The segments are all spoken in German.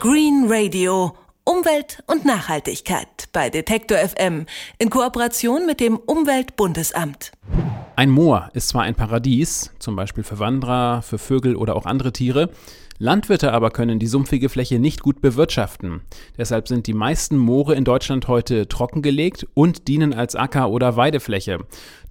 Green Radio. Umwelt und Nachhaltigkeit bei Detektor FM in Kooperation mit dem Umweltbundesamt. Ein Moor ist zwar ein Paradies, zum Beispiel für Wanderer, für Vögel oder auch andere Tiere, Landwirte aber können die sumpfige Fläche nicht gut bewirtschaften. Deshalb sind die meisten Moore in Deutschland heute trockengelegt und dienen als Acker- oder Weidefläche.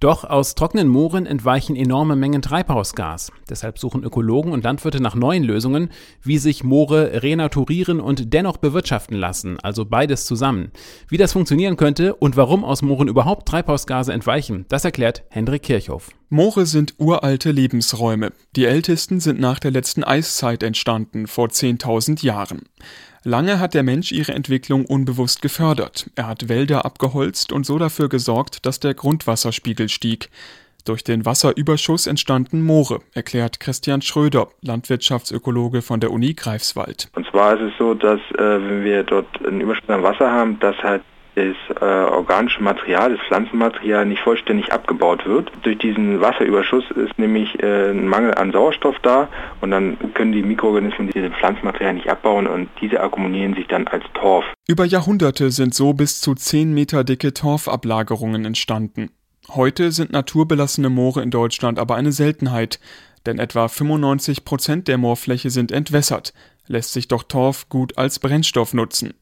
Doch aus trockenen Mooren entweichen enorme Mengen Treibhausgas. Deshalb suchen Ökologen und Landwirte nach neuen Lösungen, wie sich Moore renaturieren und dennoch bewirtschaften lassen, also beides zusammen. Wie das funktionieren könnte und warum aus Mooren überhaupt Treibhausgase entweichen, das erklärt Hendrik Kirchhoff. Moore sind uralte Lebensräume. Die ältesten sind nach der letzten Eiszeit entstanden, vor 10.000 Jahren. Lange hat der Mensch ihre Entwicklung unbewusst gefördert. Er hat Wälder abgeholzt und so dafür gesorgt, dass der Grundwasserspiegel stieg. Durch den Wasserüberschuss entstanden Moore, erklärt Christian Schröder, Landwirtschaftsökologe von der Uni Greifswald. Und zwar ist es so, dass äh, wenn wir dort einen Überschuss an Wasser haben, dass halt das äh, organische Material, das Pflanzenmaterial nicht vollständig abgebaut wird. Durch diesen Wasserüberschuss ist nämlich äh, ein Mangel an Sauerstoff da und dann können die Mikroorganismen dieses Pflanzenmaterial nicht abbauen und diese akkumulieren sich dann als Torf. Über Jahrhunderte sind so bis zu 10 Meter dicke Torfablagerungen entstanden. Heute sind naturbelassene Moore in Deutschland aber eine Seltenheit, denn etwa 95 Prozent der Moorfläche sind entwässert, lässt sich doch Torf gut als Brennstoff nutzen.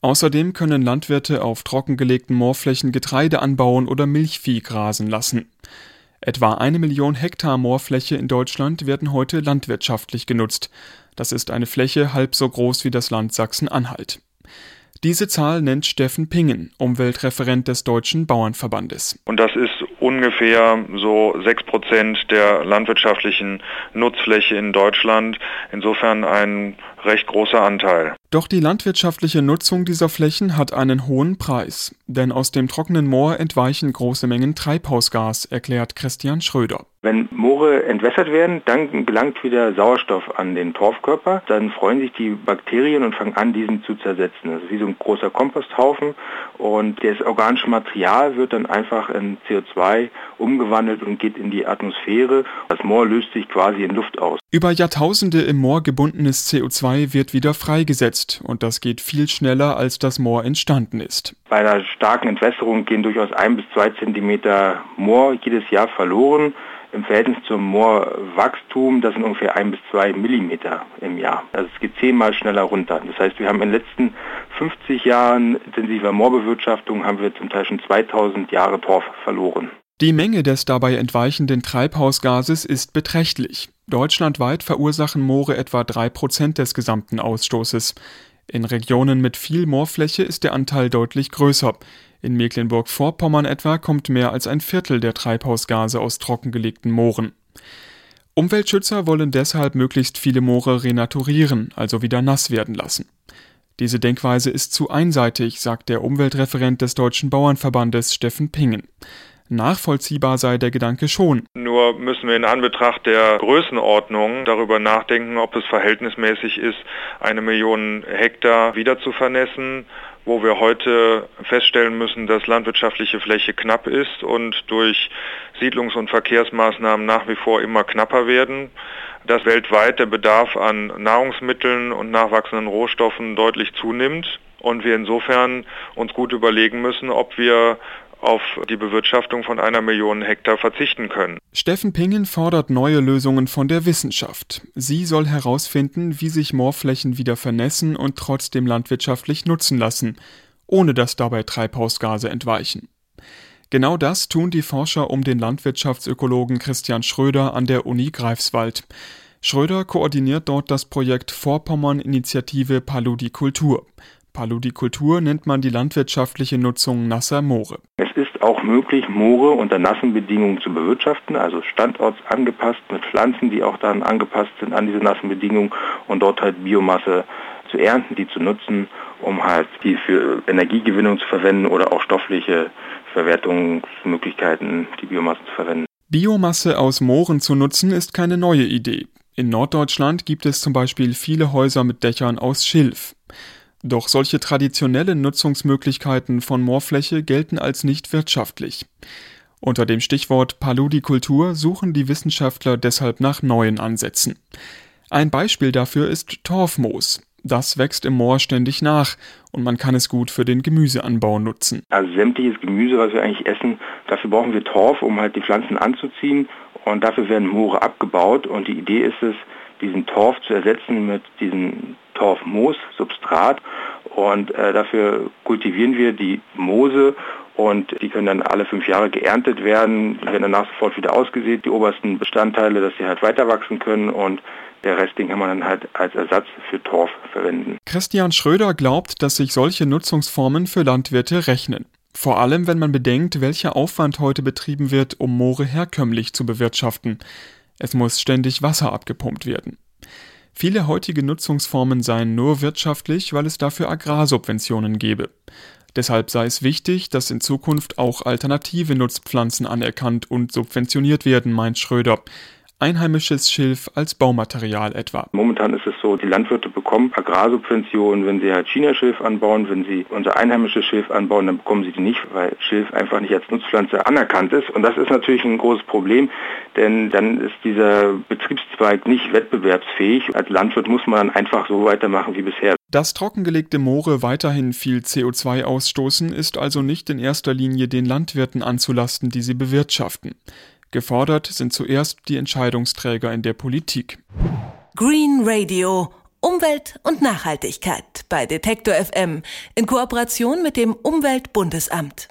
Außerdem können Landwirte auf trockengelegten Moorflächen Getreide anbauen oder Milchvieh grasen lassen. Etwa eine Million Hektar Moorfläche in Deutschland werden heute landwirtschaftlich genutzt. Das ist eine Fläche halb so groß wie das Land Sachsen-Anhalt. Diese Zahl nennt Steffen Pingen, Umweltreferent des Deutschen Bauernverbandes. Und das ist ungefähr so sechs Prozent der landwirtschaftlichen Nutzfläche in Deutschland. Insofern ein recht großer Anteil. Doch die landwirtschaftliche Nutzung dieser Flächen hat einen hohen Preis, denn aus dem trockenen Moor entweichen große Mengen Treibhausgas, erklärt Christian Schröder. Wenn Moore entwässert werden, dann gelangt wieder Sauerstoff an den Torfkörper. Dann freuen sich die Bakterien und fangen an, diesen zu zersetzen. Das ist wie so ein großer Komposthaufen und das organische Material wird dann einfach in CO2 umgewandelt und geht in die Atmosphäre. Das Moor löst sich quasi in Luft aus. Über Jahrtausende im Moor gebundenes CO2 wird wieder freigesetzt und das geht viel schneller, als das Moor entstanden ist. Bei einer starken Entwässerung gehen durchaus ein bis zwei Zentimeter Moor jedes Jahr verloren im Verhältnis zum Moorwachstum, das sind ungefähr ein bis zwei Millimeter im Jahr. Also es geht zehnmal schneller runter. Das heißt, wir haben in den letzten 50 Jahren intensiver Moorbewirtschaftung haben wir zum Teil schon 2000 Jahre Torf verloren. Die Menge des dabei entweichenden Treibhausgases ist beträchtlich. Deutschlandweit verursachen Moore etwa drei Prozent des gesamten Ausstoßes. In Regionen mit viel Moorfläche ist der Anteil deutlich größer. In Mecklenburg-Vorpommern etwa kommt mehr als ein Viertel der Treibhausgase aus trockengelegten Mooren. Umweltschützer wollen deshalb möglichst viele Moore renaturieren, also wieder nass werden lassen. Diese Denkweise ist zu einseitig, sagt der Umweltreferent des Deutschen Bauernverbandes Steffen Pingen. Nachvollziehbar sei der Gedanke schon. Nur müssen wir in Anbetracht der Größenordnung darüber nachdenken, ob es verhältnismäßig ist, eine Million Hektar wieder zu vernässen, wo wir heute feststellen müssen, dass landwirtschaftliche Fläche knapp ist und durch Siedlungs- und Verkehrsmaßnahmen nach wie vor immer knapper werden dass weltweit der Bedarf an Nahrungsmitteln und nachwachsenden Rohstoffen deutlich zunimmt und wir insofern uns gut überlegen müssen, ob wir auf die Bewirtschaftung von einer Million Hektar verzichten können. Steffen Pingen fordert neue Lösungen von der Wissenschaft. Sie soll herausfinden, wie sich Moorflächen wieder vernässen und trotzdem landwirtschaftlich nutzen lassen, ohne dass dabei Treibhausgase entweichen. Genau das tun die Forscher um den Landwirtschaftsökologen Christian Schröder an der Uni Greifswald. Schröder koordiniert dort das Projekt Vorpommern-Initiative Paludikultur. Paludikultur nennt man die landwirtschaftliche Nutzung nasser Moore. Es ist auch möglich, Moore unter nassen Bedingungen zu bewirtschaften, also standortsangepasst mit Pflanzen, die auch dann angepasst sind an diese nassen Bedingungen und dort halt Biomasse zu ernten, die zu nutzen, um halt die für Energiegewinnung zu verwenden oder auch stoffliche Verwertungsmöglichkeiten, die Biomasse zu verwenden. Biomasse aus Mooren zu nutzen ist keine neue Idee. In Norddeutschland gibt es zum Beispiel viele Häuser mit Dächern aus Schilf. Doch solche traditionellen Nutzungsmöglichkeiten von Moorfläche gelten als nicht wirtschaftlich. Unter dem Stichwort Paludikultur suchen die Wissenschaftler deshalb nach neuen Ansätzen. Ein Beispiel dafür ist Torfmoos. Das wächst im Moor ständig nach und man kann es gut für den Gemüseanbau nutzen. Also sämtliches Gemüse, was wir eigentlich essen, dafür brauchen wir Torf, um halt die Pflanzen anzuziehen und dafür werden Moore abgebaut und die Idee ist es, diesen Torf zu ersetzen mit diesem Torfmoos, Substrat und äh, dafür kultivieren wir die Moose und die können dann alle fünf Jahre geerntet werden, werden danach sofort wieder ausgesät, die obersten Bestandteile, dass sie halt weiter wachsen können und der Rest, den kann man dann halt als Ersatz für Torf verwenden. Christian Schröder glaubt, dass sich solche Nutzungsformen für Landwirte rechnen. Vor allem, wenn man bedenkt, welcher Aufwand heute betrieben wird, um Moore herkömmlich zu bewirtschaften. Es muss ständig Wasser abgepumpt werden. Viele heutige Nutzungsformen seien nur wirtschaftlich, weil es dafür Agrarsubventionen gebe. Deshalb sei es wichtig, dass in Zukunft auch alternative Nutzpflanzen anerkannt und subventioniert werden, meint Schröder einheimisches Schilf als Baumaterial etwa. Momentan ist es so, die Landwirte bekommen Agrarsubventionen, wenn sie halt China-Schilf anbauen. Wenn sie unser einheimisches Schilf anbauen, dann bekommen sie die nicht, weil Schilf einfach nicht als Nutzpflanze anerkannt ist. Und das ist natürlich ein großes Problem, denn dann ist dieser Betriebszweig nicht wettbewerbsfähig. Als Landwirt muss man einfach so weitermachen wie bisher. Dass trockengelegte Moore weiterhin viel CO2 ausstoßen, ist also nicht in erster Linie den Landwirten anzulasten, die sie bewirtschaften. Gefordert sind zuerst die Entscheidungsträger in der Politik. Green Radio Umwelt und Nachhaltigkeit bei Detektor FM in Kooperation mit dem Umweltbundesamt.